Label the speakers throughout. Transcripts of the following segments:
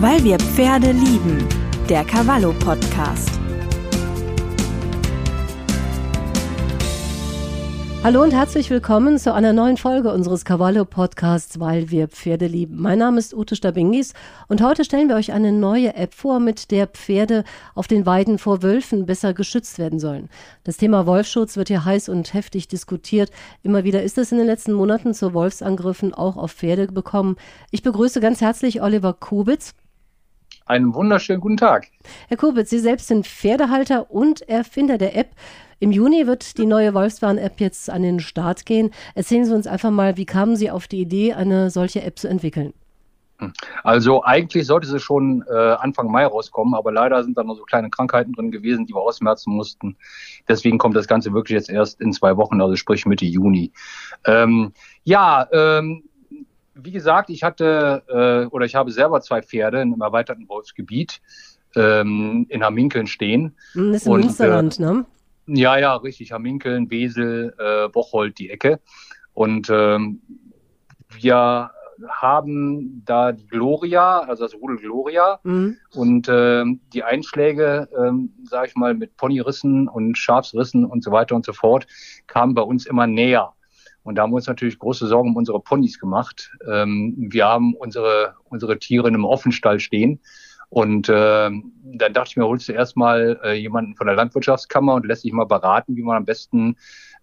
Speaker 1: Weil wir Pferde lieben. Der Cavallo Podcast.
Speaker 2: Hallo und herzlich willkommen zu einer neuen Folge unseres Cavallo Podcasts, weil wir Pferde lieben. Mein Name ist Ute Stabingis und heute stellen wir euch eine neue App vor, mit der Pferde auf den Weiden vor Wölfen besser geschützt werden sollen. Das Thema Wolfschutz wird hier heiß und heftig diskutiert. Immer wieder ist es in den letzten Monaten zu Wolfsangriffen auch auf Pferde gekommen. Ich begrüße ganz herzlich Oliver Kubitz.
Speaker 3: Einen wunderschönen guten Tag.
Speaker 2: Herr Kubitz, Sie selbst sind Pferdehalter und Erfinder der App. Im Juni wird die neue Wolfsbahn-App jetzt an den Start gehen. Erzählen Sie uns einfach mal, wie kamen Sie auf die Idee, eine solche App zu entwickeln?
Speaker 3: Also eigentlich sollte sie schon äh, Anfang Mai rauskommen, aber leider sind da noch so kleine Krankheiten drin gewesen, die wir ausmerzen mussten. Deswegen kommt das Ganze wirklich jetzt erst in zwei Wochen, also sprich Mitte Juni. Ähm, ja, ähm, wie gesagt, ich hatte äh, oder ich habe selber zwei Pferde in einem erweiterten Wolfsgebiet ähm, in Haminkeln stehen.
Speaker 2: Das ist im und, Münsterland, äh, ne?
Speaker 3: Ja, ja, richtig. Haminkeln, Wesel, äh, Bocholt, die Ecke. Und ähm, wir haben da die Gloria, also das Rudel Gloria. Mhm. Und ähm, die Einschläge, ähm, sage ich mal, mit Ponyrissen und Schafsrissen und so weiter und so fort, kamen bei uns immer näher. Und da haben wir uns natürlich große Sorgen um unsere Ponys gemacht. Ähm, wir haben unsere, unsere Tiere in einem Offenstall stehen. Und äh, dann dachte ich mir, holst du erstmal äh, jemanden von der Landwirtschaftskammer und lässt sich mal beraten, wie man am besten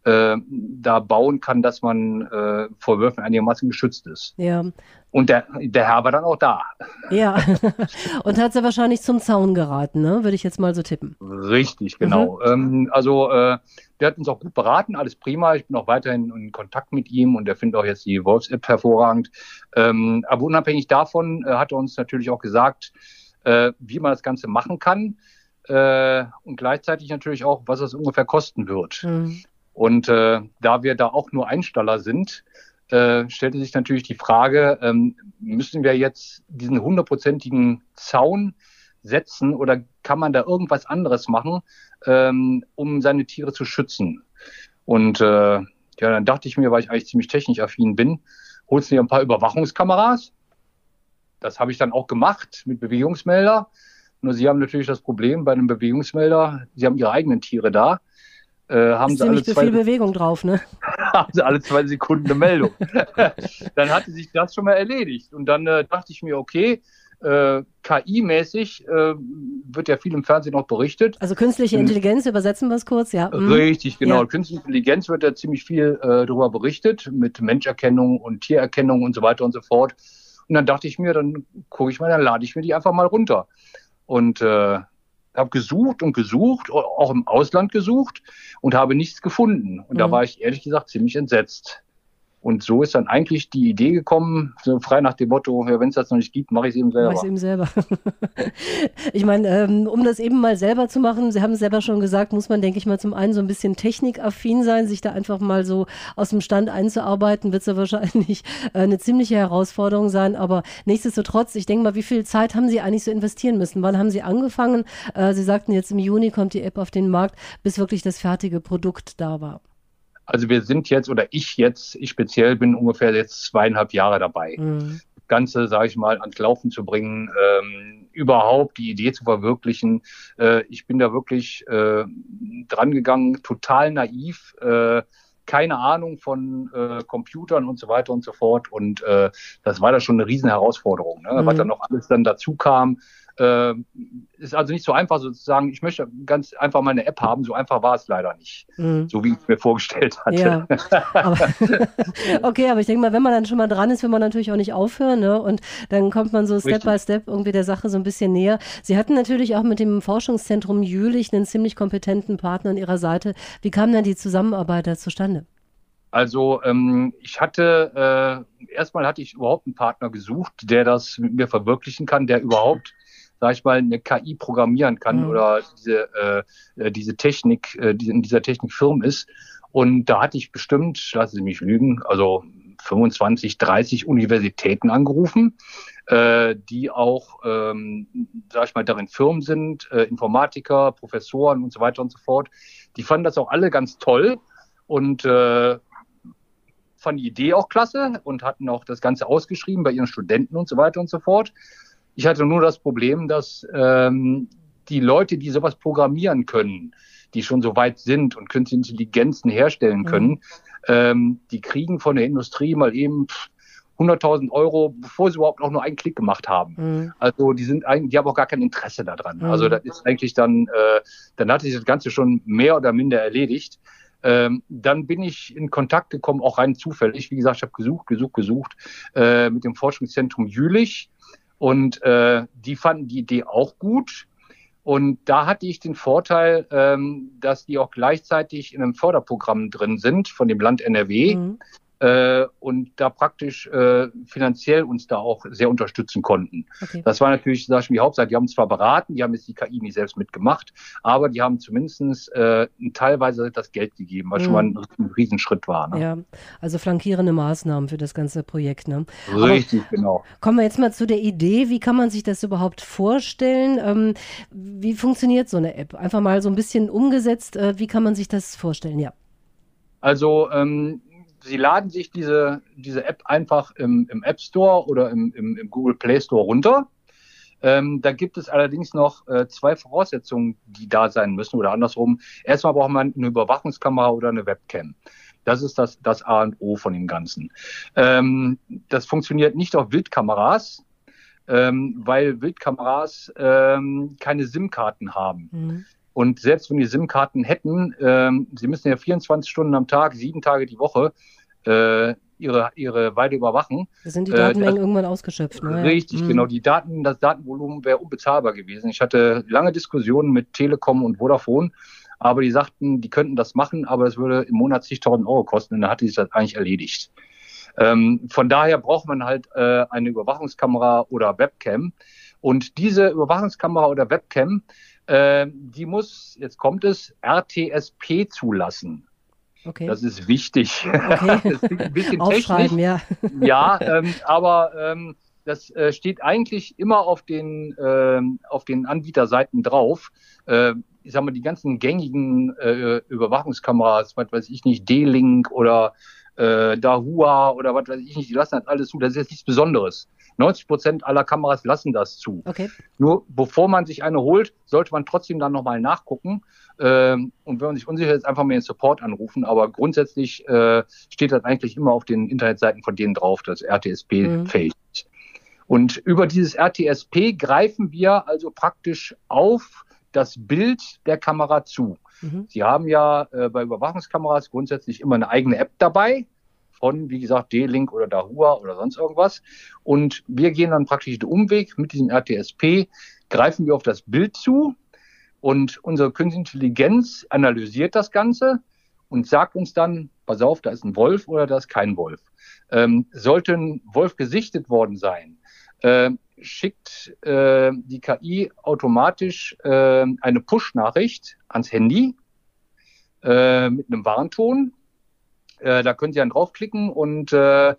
Speaker 3: äh, da bauen kann, dass man äh, vor Würfen einigermaßen geschützt ist.
Speaker 2: Ja.
Speaker 3: Und der, der Herr war dann auch da.
Speaker 2: Ja, und hat sie wahrscheinlich zum Zaun geraten, ne? würde ich jetzt mal so tippen.
Speaker 3: Richtig, genau. Mhm. Ähm, also äh, der hat uns auch gut beraten, alles prima. Ich bin auch weiterhin in Kontakt mit ihm und er findet auch jetzt die Wolfs-App hervorragend. Ähm, aber unabhängig davon äh, hat er uns natürlich auch gesagt, äh, wie man das Ganze machen kann. Äh, und gleichzeitig natürlich auch, was es ungefähr kosten wird. Mhm. Und äh, da wir da auch nur Einstaller sind, äh, stellte sich natürlich die Frage, ähm, müssen wir jetzt diesen hundertprozentigen Zaun setzen oder kann man da irgendwas anderes machen, ähm, um seine Tiere zu schützen? Und äh, ja, dann dachte ich mir, weil ich eigentlich ziemlich technisch affin bin, holst du dir ein paar Überwachungskameras. Das habe ich dann auch gemacht mit Bewegungsmelder. Nur sie haben natürlich das Problem bei einem Bewegungsmelder, sie haben ihre eigenen Tiere da
Speaker 2: äh, haben ist sie alle zwei, viel Bewegung drauf, ne?
Speaker 3: haben sie alle zwei Sekunden eine Meldung. dann hatte sich das schon mal erledigt. Und dann äh, dachte ich mir, okay, äh, KI-mäßig äh, wird ja viel im Fernsehen auch berichtet.
Speaker 2: Also künstliche Intelligenz, übersetzen wir es kurz, ja.
Speaker 3: Mhm. Richtig, genau. Ja. Künstliche Intelligenz wird ja ziemlich viel äh, darüber berichtet, mit Menscherkennung und Tiererkennung und so weiter und so fort. Und dann dachte ich mir, dann gucke ich mal, dann lade ich mir die einfach mal runter. Und äh, habe gesucht und gesucht, auch im Ausland gesucht und habe nichts gefunden. Und mhm. da war ich ehrlich gesagt ziemlich entsetzt. Und so ist dann eigentlich die Idee gekommen, so frei nach dem Motto, ja, wenn es das noch nicht gibt, mache ich es eben selber. Mach
Speaker 2: ich eben selber. ich meine, ähm, um das eben mal selber zu machen, Sie haben es selber schon gesagt, muss man, denke ich mal, zum einen so ein bisschen technikaffin sein, sich da einfach mal so aus dem Stand einzuarbeiten, wird es ja wahrscheinlich äh, eine ziemliche Herausforderung sein. Aber nichtsdestotrotz, ich denke mal, wie viel Zeit haben Sie eigentlich so investieren müssen? Wann haben Sie angefangen? Äh, Sie sagten jetzt im Juni kommt die App auf den Markt, bis wirklich das fertige Produkt da war.
Speaker 3: Also wir sind jetzt, oder ich jetzt, ich speziell bin ungefähr jetzt zweieinhalb Jahre dabei. Mhm. Ganze, sage ich mal, ans Laufen zu bringen, ähm, überhaupt die Idee zu verwirklichen. Äh, ich bin da wirklich äh, dran gegangen, total naiv, äh, keine Ahnung von äh, Computern und so weiter und so fort. Und äh, das war da schon eine riesen Herausforderung, ne? Mhm. was dann noch alles dann dazu kam. Äh, ist also nicht so einfach sozusagen, ich möchte ganz einfach mal eine App haben, so einfach war es leider nicht, mhm. so wie ich es mir vorgestellt hatte. Ja,
Speaker 2: aber, okay, aber ich denke mal, wenn man dann schon mal dran ist, will man natürlich auch nicht aufhören ne? und dann kommt man so Step Richtig. by Step irgendwie der Sache so ein bisschen näher. Sie hatten natürlich auch mit dem Forschungszentrum Jülich einen ziemlich kompetenten Partner an Ihrer Seite. Wie kam denn die Zusammenarbeit da zustande?
Speaker 3: Also ähm, ich hatte, äh, erstmal hatte ich überhaupt einen Partner gesucht, der das mit mir verwirklichen kann, der überhaupt sag ich mal, eine KI programmieren kann mhm. oder diese, äh, äh, diese Technik, äh, die in dieser Technik firm ist. Und da hatte ich bestimmt, lassen Sie mich lügen, also 25, 30 Universitäten angerufen, äh, die auch, ähm, sag ich mal, darin Firmen sind, äh, Informatiker, Professoren und so weiter und so fort. Die fanden das auch alle ganz toll und äh, fanden die Idee auch klasse und hatten auch das Ganze ausgeschrieben bei ihren Studenten und so weiter und so fort. Ich hatte nur das Problem, dass ähm, die Leute, die sowas programmieren können, die schon so weit sind und künstliche Intelligenzen herstellen mhm. können, mhm. ähm, die kriegen von der Industrie mal eben 100.000 Euro, bevor sie überhaupt auch nur einen Klick gemacht haben. Mhm. Also die sind eigentlich, die haben auch gar kein Interesse daran. Mhm. Also das ist eigentlich dann, äh, dann hat sich das Ganze schon mehr oder minder erledigt. Ähm, dann bin ich in Kontakt gekommen, auch rein zufällig. Wie gesagt, ich habe gesucht, gesucht, gesucht äh, mit dem Forschungszentrum Jülich und äh, die fanden die Idee auch gut. Und da hatte ich den Vorteil, ähm, dass die auch gleichzeitig in einem Förderprogramm drin sind von dem Land NRW. Mhm äh, und da praktisch äh, finanziell uns da auch sehr unterstützen konnten. Okay. Das war natürlich, sag ich mal, die Hauptsache. Die haben zwar beraten, die haben jetzt die KI nicht selbst mitgemacht, aber die haben zumindest äh, teilweise das Geld gegeben, was mhm. schon mal ein, ein Riesenschritt war.
Speaker 2: Ne? Ja, also flankierende Maßnahmen für das ganze Projekt. Ne?
Speaker 3: Richtig, aber genau.
Speaker 2: Kommen wir jetzt mal zu der Idee, wie kann man sich das überhaupt vorstellen? Ähm, wie funktioniert so eine App? Einfach mal so ein bisschen umgesetzt, äh, wie kann man sich das vorstellen? Ja.
Speaker 3: Also ähm, Sie laden sich diese, diese App einfach im, im App Store oder im, im, im Google Play Store runter. Ähm, da gibt es allerdings noch äh, zwei Voraussetzungen, die da sein müssen oder andersrum. Erstmal braucht man eine Überwachungskamera oder eine Webcam. Das ist das, das A und O von dem Ganzen. Ähm, das funktioniert nicht auf Wildkameras, ähm, weil Wildkameras ähm, keine SIM-Karten haben. Mhm. Und selbst wenn die SIM-Karten hätten, ähm, sie müssen ja 24 Stunden am Tag, sieben Tage die Woche äh, ihre, ihre Weide überwachen.
Speaker 2: Da sind die Datenmengen äh, irgendwann ausgeschöpft.
Speaker 3: Ne? Richtig, mhm. genau. Die Daten, das Datenvolumen wäre unbezahlbar gewesen. Ich hatte lange Diskussionen mit Telekom und Vodafone, aber die sagten, die könnten das machen, aber es würde im Monat zigtausend Euro kosten und dann hatte sich das eigentlich erledigt. Ähm, von daher braucht man halt äh, eine Überwachungskamera oder Webcam. Und diese Überwachungskamera oder Webcam äh, die muss, jetzt kommt es, RTSP zulassen. Okay. Das ist wichtig. Okay. das ist ein bisschen
Speaker 2: Aufschreiben,
Speaker 3: technisch. ja. Ja, ähm, aber ähm, das äh, steht eigentlich immer auf den, äh, auf den Anbieterseiten drauf. Äh, ich sag mal, die ganzen gängigen äh, Überwachungskameras, was weiß ich nicht, D-Link oder äh, Dahua oder was weiß ich nicht, die lassen das alles zu. Das ist jetzt nichts Besonderes. 90 Prozent aller Kameras lassen das zu. Okay. Nur bevor man sich eine holt, sollte man trotzdem dann nochmal nachgucken. Ähm, und wenn man sich unsicher ist, einfach mal den Support anrufen. Aber grundsätzlich äh, steht das eigentlich immer auf den Internetseiten von denen drauf, dass RTSP mhm. fähig ist. Und über dieses RTSP greifen wir also praktisch auf das Bild der Kamera zu. Mhm. Sie haben ja äh, bei Überwachungskameras grundsätzlich immer eine eigene App dabei von, wie gesagt, D-Link oder Dahua oder sonst irgendwas. Und wir gehen dann praktisch den Umweg mit diesem RTSP, greifen wir auf das Bild zu und unsere Künstliche Intelligenz analysiert das Ganze und sagt uns dann, pass auf, da ist ein Wolf oder da ist kein Wolf. Ähm, sollte ein Wolf gesichtet worden sein, äh, schickt äh, die KI automatisch äh, eine Push-Nachricht ans Handy äh, mit einem Warnton äh, da können Sie dann draufklicken und äh,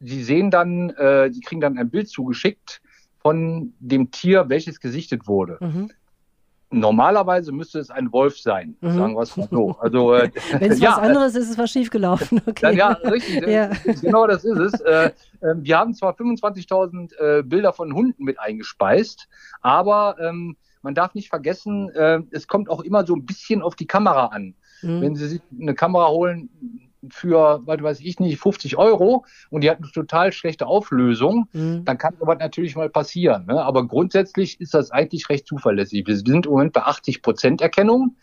Speaker 3: Sie sehen dann, äh, Sie kriegen dann ein Bild zugeschickt von dem Tier, welches gesichtet wurde. Mhm. Normalerweise müsste es ein Wolf sein, mhm. sagen wir es mal so.
Speaker 2: Also, äh, Wenn es ja, was anderes ist, ist es was schiefgelaufen.
Speaker 3: Okay. Ja, richtig. ja. Genau das ist es. Äh, äh, wir haben zwar 25.000 äh, Bilder von Hunden mit eingespeist, aber ähm, man darf nicht vergessen, äh, es kommt auch immer so ein bisschen auf die Kamera an. Mhm. Wenn Sie sich eine Kamera holen, für, was weiß ich nicht, 50 Euro und die hat eine total schlechte Auflösung, mhm. dann kann sowas natürlich mal passieren. Ne? Aber grundsätzlich ist das eigentlich recht zuverlässig. Wir sind im Moment bei 80 Prozent Erkennung.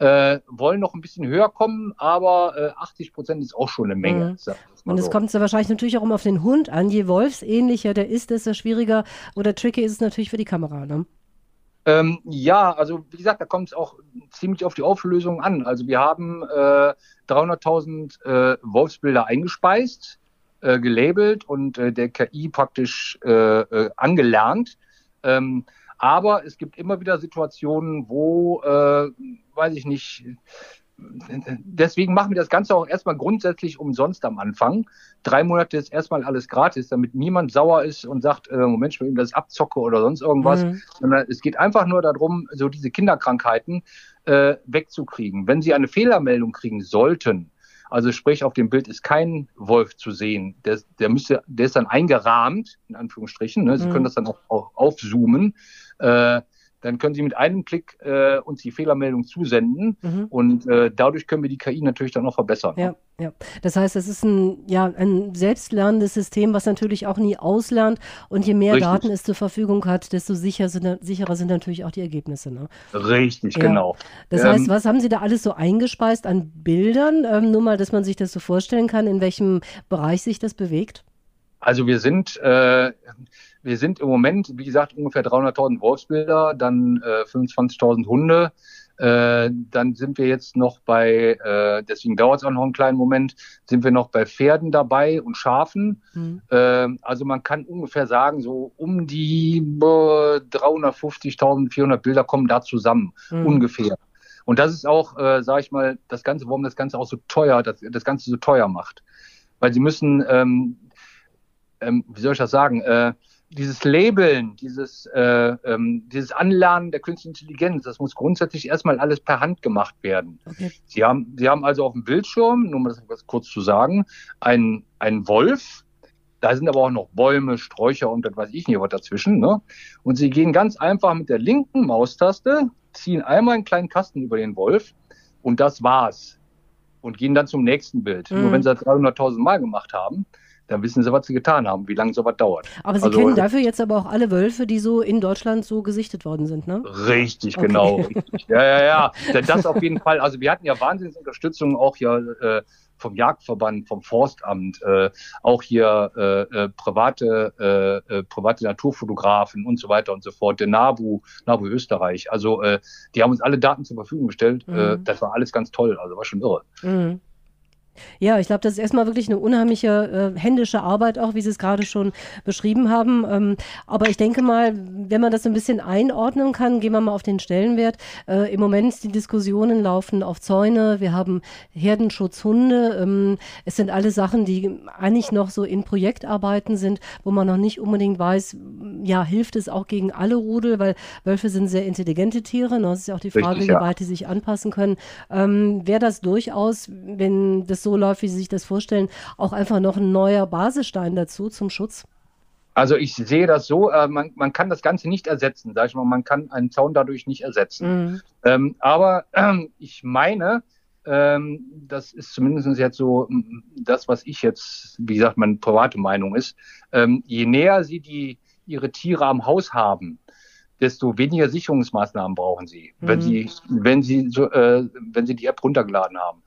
Speaker 3: Äh, wollen noch ein bisschen höher kommen, aber äh, 80 Prozent ist auch schon eine Menge.
Speaker 2: Mhm. Und es so. kommt wahrscheinlich natürlich auch immer auf den Hund an. Je wolfsähnlicher der ist, desto schwieriger oder tricky ist es natürlich für die Kamera. Ne?
Speaker 3: Ähm, ja, also wie gesagt, da kommt es auch ziemlich auf die Auflösung an. Also wir haben äh, 300.000 äh, Wolfsbilder eingespeist, äh, gelabelt und äh, der KI praktisch äh, äh, angelernt. Ähm, aber es gibt immer wieder Situationen, wo, äh, weiß ich nicht, deswegen machen wir das Ganze auch erstmal grundsätzlich umsonst am Anfang. Drei Monate ist erstmal alles gratis, damit niemand sauer ist und sagt, äh, Moment, ich will ihm das abzocke oder sonst irgendwas. Mhm. Sondern es geht einfach nur darum, so diese Kinderkrankheiten äh, wegzukriegen. Wenn Sie eine Fehlermeldung kriegen sollten, Also sprich, auf dem Bild ist kein Wolf zu sehen. Der, der müsste, der ist dann eingerahmt, in Anführungsstrichen. Ne? Sie mhm. können das dann auch, auch aufzoomen. Äh, dann können Sie mit einem Klick äh, uns die Fehlermeldung zusenden mhm. und äh, dadurch können wir die KI natürlich dann noch verbessern.
Speaker 2: Ja, ja. Das heißt, es ist ein, ja, ein selbstlernendes System, was natürlich auch nie auslernt und je mehr Richtig. Daten es zur Verfügung hat, desto sicher sind, sicherer sind natürlich auch die Ergebnisse. Ne?
Speaker 3: Richtig, ja. genau.
Speaker 2: Das ähm, heißt, was haben Sie da alles so eingespeist an Bildern? Ähm, nur mal, dass man sich das so vorstellen kann, in welchem Bereich sich das bewegt?
Speaker 3: Also wir sind äh, wir sind im Moment, wie gesagt, ungefähr 300.000 Wolfsbilder, dann äh, 25.000 Hunde. Äh, dann sind wir jetzt noch bei, äh, deswegen dauert es auch noch einen kleinen Moment, sind wir noch bei Pferden dabei und Schafen. Mhm. Äh, also man kann ungefähr sagen, so um die 350.000, 400 Bilder kommen da zusammen, mhm. ungefähr. Und das ist auch, äh, sage ich mal, das Ganze, warum das Ganze auch so teuer, das, das Ganze so teuer macht. Weil sie müssen, ähm, ähm, wie soll ich das sagen, äh, dieses Labeln, dieses, äh, ähm, dieses Anlernen der künstlichen Intelligenz, das muss grundsätzlich erstmal alles per Hand gemacht werden. Okay. Sie, haben, Sie haben also auf dem Bildschirm, nur mal das kurz zu sagen, einen, einen Wolf, da sind aber auch noch Bäume, Sträucher und das weiß ich nicht was dazwischen. Ne? Und Sie gehen ganz einfach mit der linken Maustaste, ziehen einmal einen kleinen Kasten über den Wolf und das war's. Und gehen dann zum nächsten Bild. Mhm. Nur wenn Sie das 300.000 Mal gemacht haben, dann wissen sie, was sie getan haben, wie lange sowas dauert.
Speaker 2: Aber Sie also, kennen dafür jetzt aber auch alle Wölfe, die so in Deutschland so gesichtet worden sind, ne?
Speaker 3: Richtig, okay. genau. Richtig. Ja, ja, ja. Das auf jeden Fall. Also wir hatten ja Wahnsinnsunterstützung auch hier äh, vom Jagdverband, vom Forstamt, äh, auch hier äh, äh, private, äh, äh, private Naturfotografen und so weiter und so fort, der NABU, NABU Österreich. Also äh, die haben uns alle Daten zur Verfügung gestellt. Äh, mhm. Äh, das war alles ganz toll, also war schon irre. Mhm.
Speaker 2: Ja, ich glaube, das ist erstmal wirklich eine unheimliche äh, händische Arbeit, auch wie Sie es gerade schon beschrieben haben. Ähm, aber ich denke mal, wenn man das ein bisschen einordnen kann, gehen wir mal auf den Stellenwert. Äh, Im Moment die Diskussionen laufen auf Zäune, wir haben Herdenschutzhunde. Ähm, es sind alle Sachen, die eigentlich noch so in Projektarbeiten sind, wo man noch nicht unbedingt weiß, ja, hilft es auch gegen alle Rudel, weil Wölfe sind sehr intelligente Tiere. Ne? Das ist ja auch die Frage, Richtig, ja. wie weit die sich anpassen können. Ähm, Wäre das durchaus, wenn das so so läuft, wie Sie sich das vorstellen, auch einfach noch ein neuer Basisstein dazu zum Schutz?
Speaker 3: Also ich sehe das so, äh, man, man kann das Ganze nicht ersetzen, sag ich mal, man kann einen Zaun dadurch nicht ersetzen. Mhm. Ähm, aber ähm, ich meine, ähm, das ist zumindest jetzt so das, was ich jetzt, wie gesagt, meine private Meinung ist, ähm, je näher Sie die, Ihre Tiere am Haus haben, desto weniger Sicherungsmaßnahmen brauchen Sie, mhm. wenn Sie, wenn Sie, so, äh, wenn Sie die App runtergeladen haben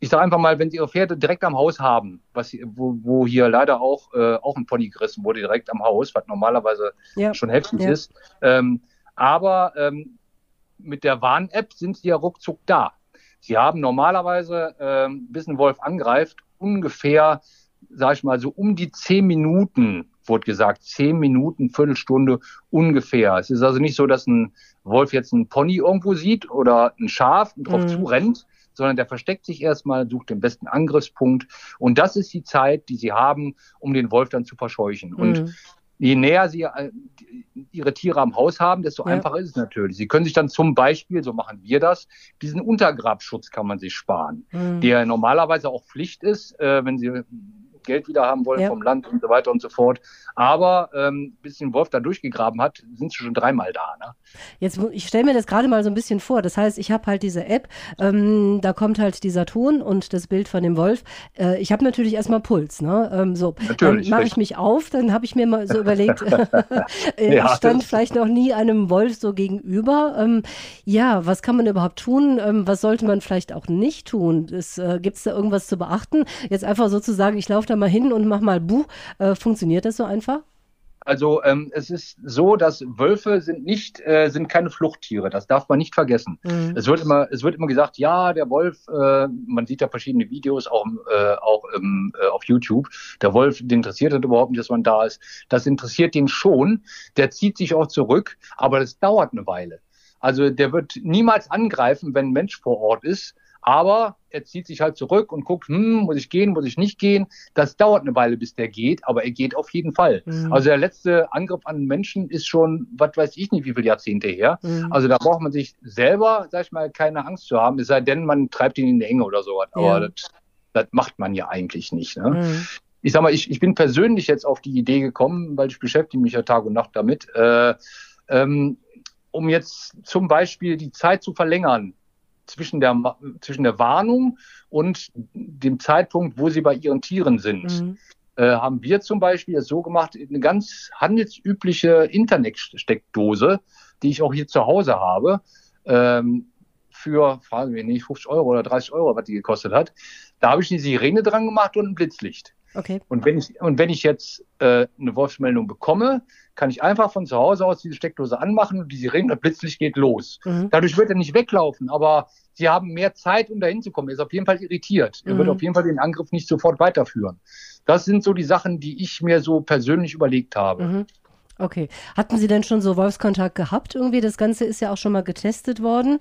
Speaker 3: ich sage einfach mal, wenn Sie Ihre Pferde direkt am Haus haben, was wo, wo hier leider auch äh, auch ein Pony gerissen wurde direkt am Haus, was normalerweise ja. schon heftig ja. ist. Ähm, aber ähm, mit der Warn-App sind Sie ja ruckzuck da. Sie haben normalerweise, ähm, bis ein Wolf angreift, ungefähr, sage ich mal, so um die zehn Minuten, wurde gesagt, zehn Minuten, Viertelstunde ungefähr. Es ist also nicht so, dass ein Wolf jetzt ein Pony irgendwo sieht oder ein Schaf und drauf mhm. zurennt, sondern der versteckt sich erstmal, sucht den besten Angriffspunkt. Und das ist die Zeit, die sie haben, um den Wolf dann zu verscheuchen. Mhm. Und je näher sie äh, ihre Tiere am Haus haben, desto ja. einfacher ist es natürlich. Sie können sich dann zum Beispiel, so machen wir das, diesen Untergrabschutz kann man sich sparen, mhm. der normalerweise auch Pflicht ist, äh, wenn sie Geld wieder haben wollen ja. vom Land und so weiter und so fort. Aber ähm, bis den Wolf da durchgegraben hat, sind sie schon dreimal da. Ne?
Speaker 2: Jetzt, ich stelle mir das gerade mal so ein bisschen vor. Das heißt, ich habe halt diese App, ähm, da kommt halt dieser Ton und das Bild von dem Wolf. Äh, ich habe natürlich erstmal Puls. Ne? Ähm, so, natürlich, dann mache ich mich auf, dann habe ich mir mal so überlegt, äh, ja, ich stand vielleicht noch nie einem Wolf so gegenüber. Ähm, ja, was kann man überhaupt tun? Ähm, was sollte man vielleicht auch nicht tun? Äh, Gibt es da irgendwas zu beachten? Jetzt einfach sozusagen, ich laufe da mal hin und mach mal Buch. Äh, funktioniert das so einfach?
Speaker 3: Also ähm, es ist so, dass Wölfe sind nicht äh, sind keine Fluchttiere. Das darf man nicht vergessen. Mhm. Es wird immer es wird immer gesagt, ja der Wolf. Äh, man sieht da verschiedene Videos auch äh, auch ähm, äh, auf YouTube. Der Wolf, den interessiert das überhaupt nicht, dass man da ist. Das interessiert den schon. Der zieht sich auch zurück, aber das dauert eine Weile. Also der wird niemals angreifen, wenn ein Mensch vor Ort ist. Aber er zieht sich halt zurück und guckt, hm, muss ich gehen, muss ich nicht gehen. Das dauert eine Weile, bis der geht, aber er geht auf jeden Fall. Mhm. Also der letzte Angriff an Menschen ist schon, was weiß ich nicht, wie viele Jahrzehnte her. Mhm. Also da braucht man sich selber, sag ich mal, keine Angst zu haben, es sei denn, man treibt ihn in die Enge oder sowas. Aber
Speaker 2: ja.
Speaker 3: das Das macht man ja eigentlich nicht. Ne? Mhm. Ich sag mal, ich, ich bin persönlich jetzt auf die Idee gekommen, weil ich beschäftige mich ja Tag und Nacht damit, äh, ähm, um jetzt zum Beispiel die Zeit zu verlängern zwischen der, zwischen der Warnung und dem Zeitpunkt, wo sie bei ihren Tieren sind. Mhm. Äh, haben wir zum Beispiel es so gemacht, eine ganz handelsübliche Internet-Steckdose, die ich auch hier zu Hause habe, ähm, für, fragen wir nicht, 50 Euro oder 30 Euro, was die gekostet hat. Da habe ich eine Sirene dran gemacht und ein Blitzlicht.
Speaker 2: Okay.
Speaker 3: Und wenn ich, und wenn ich jetzt äh, eine Wolfsmeldung bekomme, kann ich einfach von zu Hause aus diese Steckdose anmachen und die Sirene, das Blitzlicht geht los. Mhm. Dadurch wird er nicht weglaufen, aber sie haben mehr Zeit, um dahin zu kommen. Er ist auf jeden Fall irritiert. Er mhm. wird auf jeden Fall den Angriff nicht sofort weiterführen. Das sind so die Sachen, die ich mir so persönlich überlegt habe. Mhm.
Speaker 2: Okay. Hatten Sie denn schon so Wolfskontakt gehabt irgendwie? Das Ganze ist ja auch schon mal getestet worden.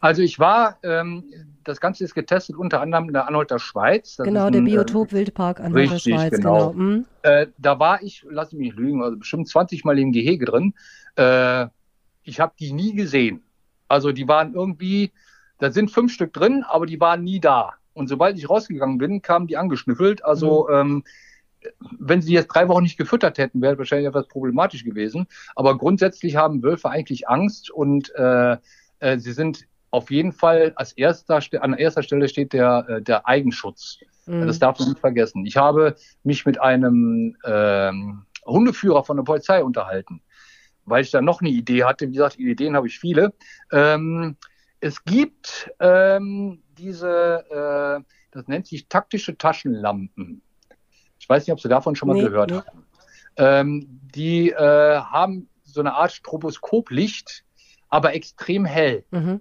Speaker 3: Also ich war, ähm, das Ganze ist getestet unter anderem in der Anhalter Schweiz.
Speaker 2: Das genau, der ein, Biotop äh, Wildpark Anhalter richtig, Schweiz. Genau. genau.
Speaker 3: Mhm. Äh, da war ich, lass mich nicht lügen, also bestimmt 20 Mal im Gehege drin. Äh, ich habe die nie gesehen. Also die waren irgendwie, da sind fünf Stück drin, aber die waren nie da. Und sobald ich rausgegangen bin, kamen die angeschnüffelt. Also mhm. ähm, wenn sie jetzt drei Wochen nicht gefüttert hätten, wäre wahrscheinlich etwas problematisch gewesen. Aber grundsätzlich haben Wölfe eigentlich Angst und äh, äh, sie sind auf jeden Fall als erster, an erster Stelle steht der, äh, der Eigenschutz. Mhm. Das darf man nicht vergessen. Ich habe mich mit einem ähm, Hundeführer von der Polizei unterhalten, weil ich da noch eine Idee hatte. Wie gesagt, Ideen habe ich viele. Ähm, es gibt ähm, diese, äh, das nennt sich taktische Taschenlampen. Ich weiß nicht, ob Sie davon schon mal nee, gehört nee. haben. Ähm, die äh, haben so eine Art Stroboskoplicht, aber extrem hell. Mhm.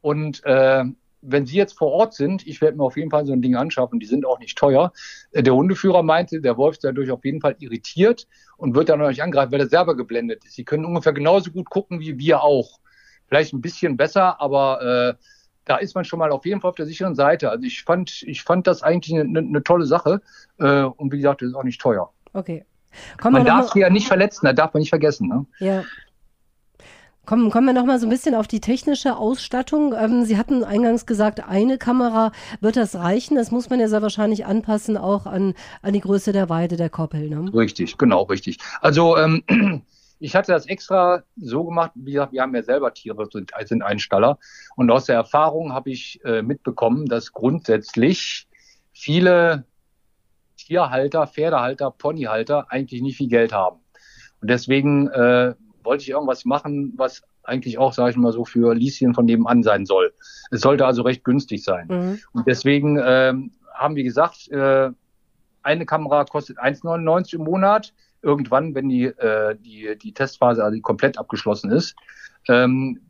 Speaker 3: Und äh, wenn Sie jetzt vor Ort sind, ich werde mir auf jeden Fall so ein Ding anschaffen, die sind auch nicht teuer. Äh, der Hundeführer meinte, der Wolf ist dadurch auf jeden Fall irritiert und wird dann euch angreifen, weil er selber geblendet ist. Sie können ungefähr genauso gut gucken wie wir auch. Vielleicht ein bisschen besser, aber äh, da ist man schon mal auf jeden Fall auf der sicheren Seite. Also ich fand, ich fand das eigentlich eine, eine tolle Sache. Äh, und wie gesagt, das ist auch nicht teuer.
Speaker 2: Okay.
Speaker 3: Kommen man darf sie ja nicht verletzen, das darf man nicht vergessen. Ne?
Speaker 2: Ja. Kommen, kommen wir noch mal so ein bisschen auf die technische Ausstattung. Ähm, Sie hatten eingangs gesagt, eine Kamera wird das reichen. Das muss man ja sehr wahrscheinlich anpassen, auch an, an die Größe der Weide der Koppel. Ne?
Speaker 3: Richtig, genau, richtig. Also ähm, ich hatte das extra so gemacht, wie gesagt, wir haben ja selber Tiere, sind, sind Einstaller. Und aus der Erfahrung habe ich äh, mitbekommen, dass grundsätzlich viele Tierhalter, Pferdehalter, Ponyhalter eigentlich nicht viel Geld haben. Und deswegen äh, wollte ich irgendwas machen, was eigentlich auch, sage ich mal so, für Lieschen von nebenan sein soll. Es sollte also recht günstig sein. Mhm. Und deswegen ähm, haben wir gesagt, äh, eine Kamera kostet 1,99 im Monat. Irgendwann, wenn die, äh, die, die Testphase also komplett abgeschlossen ist. Ähm,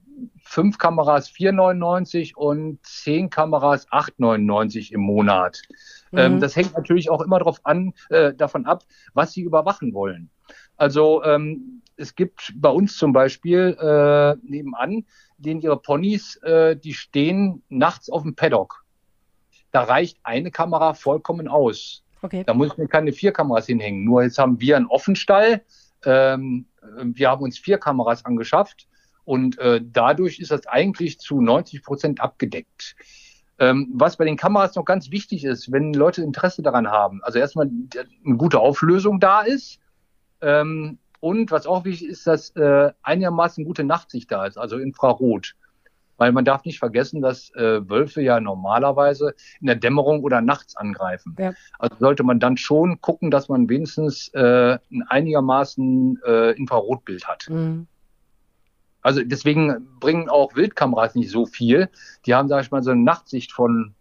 Speaker 3: fünf Kameras 4,99 und zehn Kameras 8,99 im Monat. Ähm, mhm. Ähm, das hängt natürlich auch immer drauf an, äh, davon ab, was Sie überwachen wollen. Also ähm, es gibt bei uns zum Beispiel äh, nebenan, denen ihre Ponys, äh, die stehen nachts auf dem Paddock. Da reicht eine Kamera vollkommen aus. Okay. Da muss mir keine vier Kameras hinhängen. Nur jetzt haben wir einen Offenstall. Ähm, wir haben uns vier Kameras angeschafft und äh, dadurch ist das eigentlich zu 90 Prozent abgedeckt. Ähm, was bei den Kameras noch ganz wichtig ist, wenn Leute Interesse daran haben, also erstmal eine gute Auflösung da ist, ähm, und was auch wichtig ist, dass äh, einigermaßen gute Nachtsicht da ist, also Infrarot. Weil man darf nicht vergessen, dass äh, Wölfe ja normalerweise in der Dämmerung oder nachts angreifen. Ja. Also sollte man dann schon gucken, dass man wenigstens äh, ein einigermaßen äh, Infrarotbild hat. Mhm. Also deswegen bringen auch Wildkameras nicht so viel. Die haben, sag ich mal, so eine Nachtsicht von,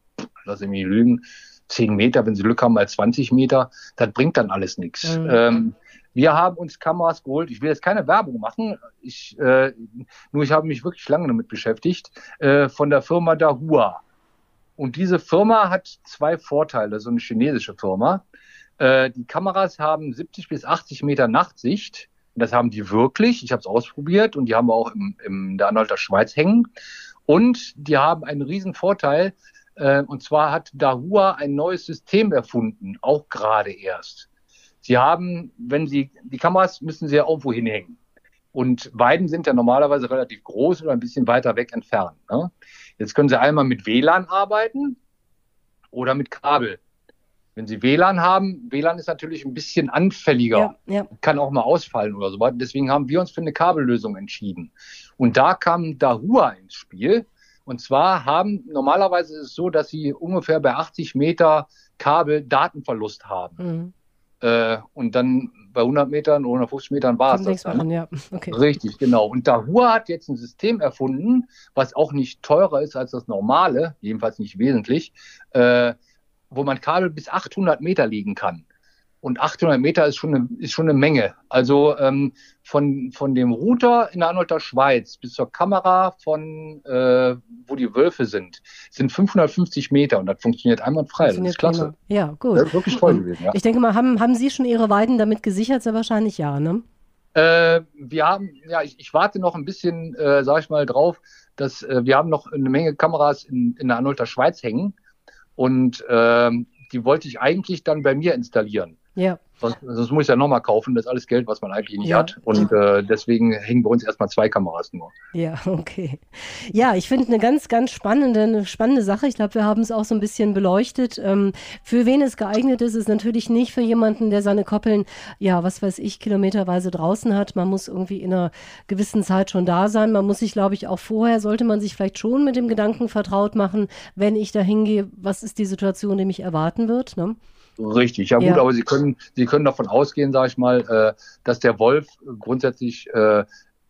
Speaker 3: lass ich mich lügen, 10 Meter, wenn sie Glück haben, mal 20 Meter. Das bringt dann alles nichts. Mhm. Ähm, wir haben uns Kameras geholt. Ich will jetzt keine Werbung machen. Ich, äh, nur ich habe mich wirklich lange damit beschäftigt. Äh, von der Firma Dahua. Und diese Firma hat zwei Vorteile. So eine chinesische Firma. Äh, die Kameras haben 70 bis 80 Meter Nachtsicht. Das haben die wirklich. Ich habe es ausprobiert und die haben wir auch im, im der Anhalter Schweiz hängen. Und die haben einen riesen Vorteil. Äh, und zwar hat Dahua ein neues System erfunden, auch gerade erst. Sie haben, wenn Sie, die Kameras müssen Sie ja irgendwo hinhängen. Und Weiden sind ja normalerweise relativ groß oder ein bisschen weiter weg entfernt. Ne? Jetzt können Sie einmal mit WLAN arbeiten oder mit Kabel. Wenn Sie WLAN haben, WLAN ist natürlich ein bisschen anfälliger,
Speaker 2: Ja, ja.
Speaker 3: kann auch mal ausfallen oder so. Deswegen haben wir uns für eine Kabellösung entschieden. Und da kam Dahua ins Spiel. Und zwar haben, normalerweise ist es so, dass Sie ungefähr bei 80 Meter Kabel Datenverlust haben.
Speaker 2: Mhm.
Speaker 3: Äh, und dann bei 100 Metern oder 150 Metern war es das dann.
Speaker 2: an, ja. Okay.
Speaker 3: Richtig, genau. Und Dahua hat jetzt ein System erfunden, was auch nicht teurer ist als das normale, jedenfalls nicht wesentlich, äh, wo man Kabel bis 800 Meter legen kann. Und 800 Meter ist schon eine, ist schon eine Menge. Also ähm, von, von dem Router in der Anhalter Schweiz bis zur Kamera von, äh, wo die Wölfe sind, sind 550 Meter und das funktioniert einwandfrei. Das
Speaker 2: Funktioniert
Speaker 3: ist klasse.
Speaker 2: prima. Ja, gut.
Speaker 3: Das ist wirklich toll gewesen, ja.
Speaker 2: Ich denke mal, haben, haben Sie schon Ihre Weiden damit gesichert? Sehr wahrscheinlich ja, ne?
Speaker 3: Äh, wir haben, ja, ich, ich warte noch ein bisschen, äh, sag ich mal, drauf, dass äh, wir haben noch eine Menge Kameras in, in der Anhalter Schweiz hängen und ähm, die wollte ich eigentlich dann bei mir installieren.
Speaker 2: Ja.
Speaker 3: Sonst, sonst muss ich ja nochmal kaufen. Das ist alles Geld, was man eigentlich nicht
Speaker 2: Ja.
Speaker 3: hat. Und äh, deswegen hängen bei uns erstmal zwei Kameras nur.
Speaker 2: Ja, okay. Ja, ich finde eine ganz, ganz spannende, eine spannende Sache. Ich glaube, wir haben es auch so ein bisschen beleuchtet. Ähm, für wen es geeignet ist, ist natürlich nicht für jemanden, der seine Koppeln, ja, was weiß ich, kilometerweise draußen hat. Man muss irgendwie in einer gewissen Zeit schon da sein. Man muss sich, glaube ich, auch vorher, sollte man sich vielleicht schon mit dem Gedanken vertraut machen, wenn ich da hingehe, was ist die Situation, die mich erwarten wird. Ne?
Speaker 3: Richtig, ja gut,
Speaker 2: Ja.
Speaker 3: aber Sie können, Sie können davon ausgehen, sage ich mal, äh, dass der Wolf grundsätzlich äh,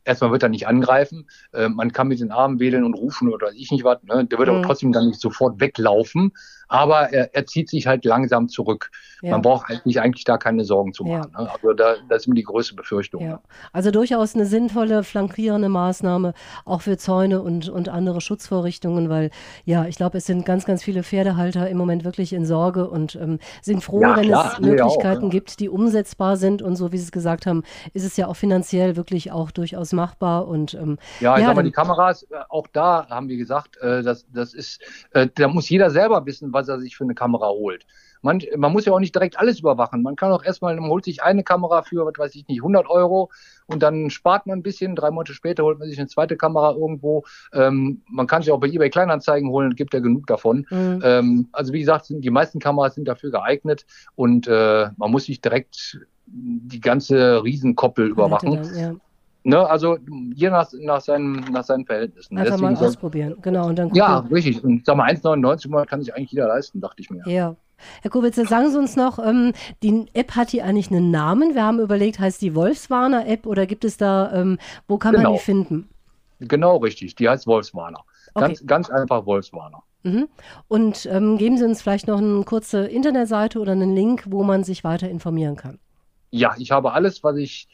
Speaker 3: erstmal wird er nicht angreifen. Äh, man kann mit den Armen wedeln und rufen oder ich nicht was. Ne? Der wird
Speaker 2: Mhm.
Speaker 3: aber trotzdem dann nicht sofort weglaufen, aber er, er zieht sich halt langsam zurück.
Speaker 2: Ja.
Speaker 3: Man braucht eigentlich, eigentlich da keine Sorgen zu machen. Ne? Also da, das ist immer die größte Befürchtung.
Speaker 2: Ja, also durchaus eine sinnvolle flankierende Maßnahme auch für Zäune und, und andere Schutzvorrichtungen, weil ja, ich glaube, es sind ganz, ganz viele Pferdehalter im Moment wirklich in Sorge und ähm, sind froh,
Speaker 3: Ja,
Speaker 2: wenn
Speaker 3: klar,
Speaker 2: es Möglichkeiten
Speaker 3: auch, ja.
Speaker 2: gibt, die umsetzbar sind und so wie Sie es gesagt haben, ist es ja auch finanziell wirklich auch durchaus machbar und ähm,
Speaker 3: Ja, ich
Speaker 2: Ja,
Speaker 3: sag mal, die Kameras, äh, auch da haben wir gesagt, äh, das, das ist, äh, da muss jeder selber wissen, was er sich für eine Kamera holt. Man, man muss ja auch nicht direkt alles überwachen. Man kann auch erstmal, man holt sich eine Kamera für, was weiß ich nicht, 100 Euro und dann spart man ein bisschen. Drei Monate später holt man sich eine zweite Kamera irgendwo. Ähm, man kann sich auch bei eBay Kleinanzeigen holen, gibt ja genug davon.
Speaker 2: mh,
Speaker 3: Ähm, also wie gesagt, die meisten Kameras sind dafür geeignet und äh, man muss nicht direkt die ganze Riesenkoppel überwachen.
Speaker 2: Ja.
Speaker 3: Ne, also je nach, nach, seinen, nach seinen Verhältnissen.
Speaker 2: Einfach mal
Speaker 3: soll-
Speaker 2: ausprobieren, genau. Und dann
Speaker 3: ja, richtig. Und sag mal, 1,99 im Monat kann sich eigentlich jeder leisten, dachte ich mir.
Speaker 2: Ja. Herr Kubitz, sagen Sie uns noch, ähm, die App hat die eigentlich einen Namen? Wir haben überlegt, heißt die Wolfswarner-App oder gibt es da, ähm, wo kann man
Speaker 3: Genau.
Speaker 2: die finden?
Speaker 3: Genau richtig. Die heißt Wolfswarner.
Speaker 2: Okay.
Speaker 3: Ganz, ganz einfach Wolfswarner.
Speaker 2: Mhm. Und ähm, geben Sie uns vielleicht noch eine kurze Internetseite oder einen Link, wo man sich weiter informieren kann.
Speaker 3: Ja, ich habe alles, was ich,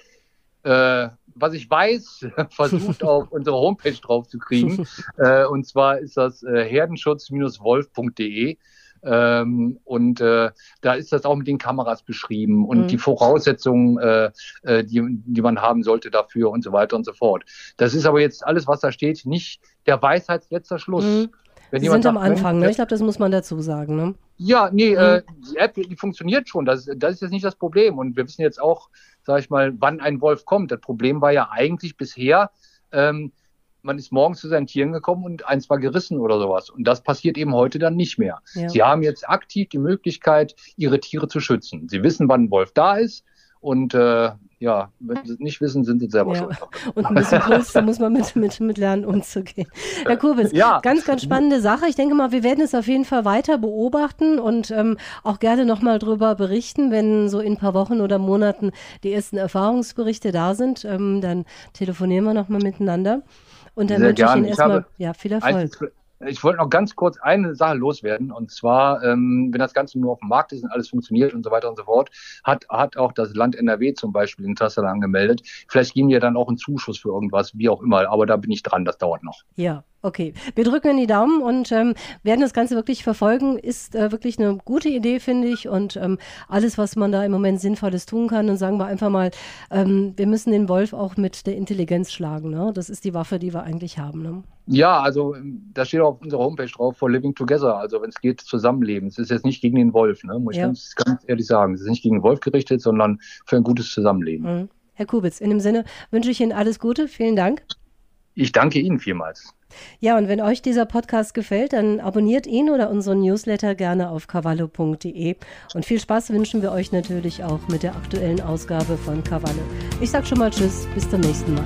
Speaker 3: äh, was ich weiß, versucht auf unsere Homepage drauf zu kriegen. äh, und zwar ist das äh, herdenschutz-wolf.de. Ähm, und äh, da ist das auch mit den Kameras beschrieben und
Speaker 2: Mhm.
Speaker 3: die Voraussetzungen, äh, äh, die, die man haben sollte dafür und so weiter und so fort. Das ist aber jetzt alles, was da steht, nicht der Weisheitsletzter Schluss.
Speaker 2: Mhm.
Speaker 3: Wenn
Speaker 2: Sie sind am
Speaker 3: sagt,
Speaker 2: Anfang,
Speaker 3: Mensch,
Speaker 2: ne? Ich glaube, das muss man dazu sagen, ne?
Speaker 3: ja, nee,
Speaker 2: Mhm.
Speaker 3: äh, die App, die funktioniert schon. Das, das ist jetzt nicht das Problem. Und wir wissen jetzt auch, sage ich mal, wann ein Wolf kommt. Das Problem war ja eigentlich bisher, ähm, man ist morgens zu seinen Tieren gekommen und eins war gerissen oder sowas. Und das passiert eben heute dann nicht mehr.
Speaker 2: Ja.
Speaker 3: Sie haben jetzt aktiv die Möglichkeit, ihre Tiere zu schützen. Sie wissen, wann ein Wolf da ist. Und äh, ja, wenn sie es nicht wissen, sind sie selber
Speaker 2: Ja.
Speaker 3: schuld.
Speaker 2: Und ein bisschen da muss man mit, mit, mit lernen, umzugehen. Herr Kubitz,
Speaker 3: Ja.
Speaker 2: ganz, ganz spannende Sache. Ich denke mal, wir werden es auf jeden Fall weiter beobachten und ähm, auch gerne nochmal drüber berichten, wenn so in ein paar Wochen oder Monaten die ersten Erfahrungsberichte da sind. Ähm, dann telefonieren wir nochmal miteinander. Und dann
Speaker 3: Sehr
Speaker 2: wünsche ich
Speaker 3: gern.
Speaker 2: Ihnen
Speaker 3: Ich
Speaker 2: erstmal ja, viel Erfolg.
Speaker 3: Ich wollte noch ganz kurz eine Sache loswerden. Und zwar, ähm, wenn das Ganze nur auf dem Markt ist und alles funktioniert und so weiter und so fort, hat, hat auch das Land NRW zum Beispiel Interesse daran gemeldet. Vielleicht geben wir dann auch einen Zuschuss für irgendwas, wie auch immer. Aber da bin ich dran, das dauert noch.
Speaker 2: Ja, okay. Wir drücken in die Daumen und ähm, werden das Ganze wirklich verfolgen. Ist äh, wirklich eine gute Idee, finde ich. Und ähm, alles, was man da im Moment Sinnvolles tun kann, dann sagen wir einfach mal, ähm, wir müssen den Wolf auch mit der Intelligenz schlagen. Ne? Das ist die Waffe, die wir eigentlich haben. Ne?
Speaker 3: Ja, also ähm, da steht auch auf unserer Homepage drauf, for living together. Also wenn es geht, zusammenleben. Es ist jetzt nicht gegen den Wolf, ne? muss ich
Speaker 2: Ja.
Speaker 3: ganz, ganz ehrlich sagen. Es ist nicht gegen den Wolf gerichtet, sondern für ein gutes Zusammenleben.
Speaker 2: Mhm. Herr Kubitz, in dem Sinne wünsche ich Ihnen alles Gute. Vielen Dank.
Speaker 3: Ich danke Ihnen vielmals.
Speaker 2: Ja, und wenn euch dieser Podcast gefällt, dann abonniert ihn oder unseren Newsletter gerne auf cavallo.de. Und viel Spaß wünschen wir euch natürlich auch mit der aktuellen Ausgabe von Cavallo. Ich sag schon mal Tschüss, bis zum nächsten Mal.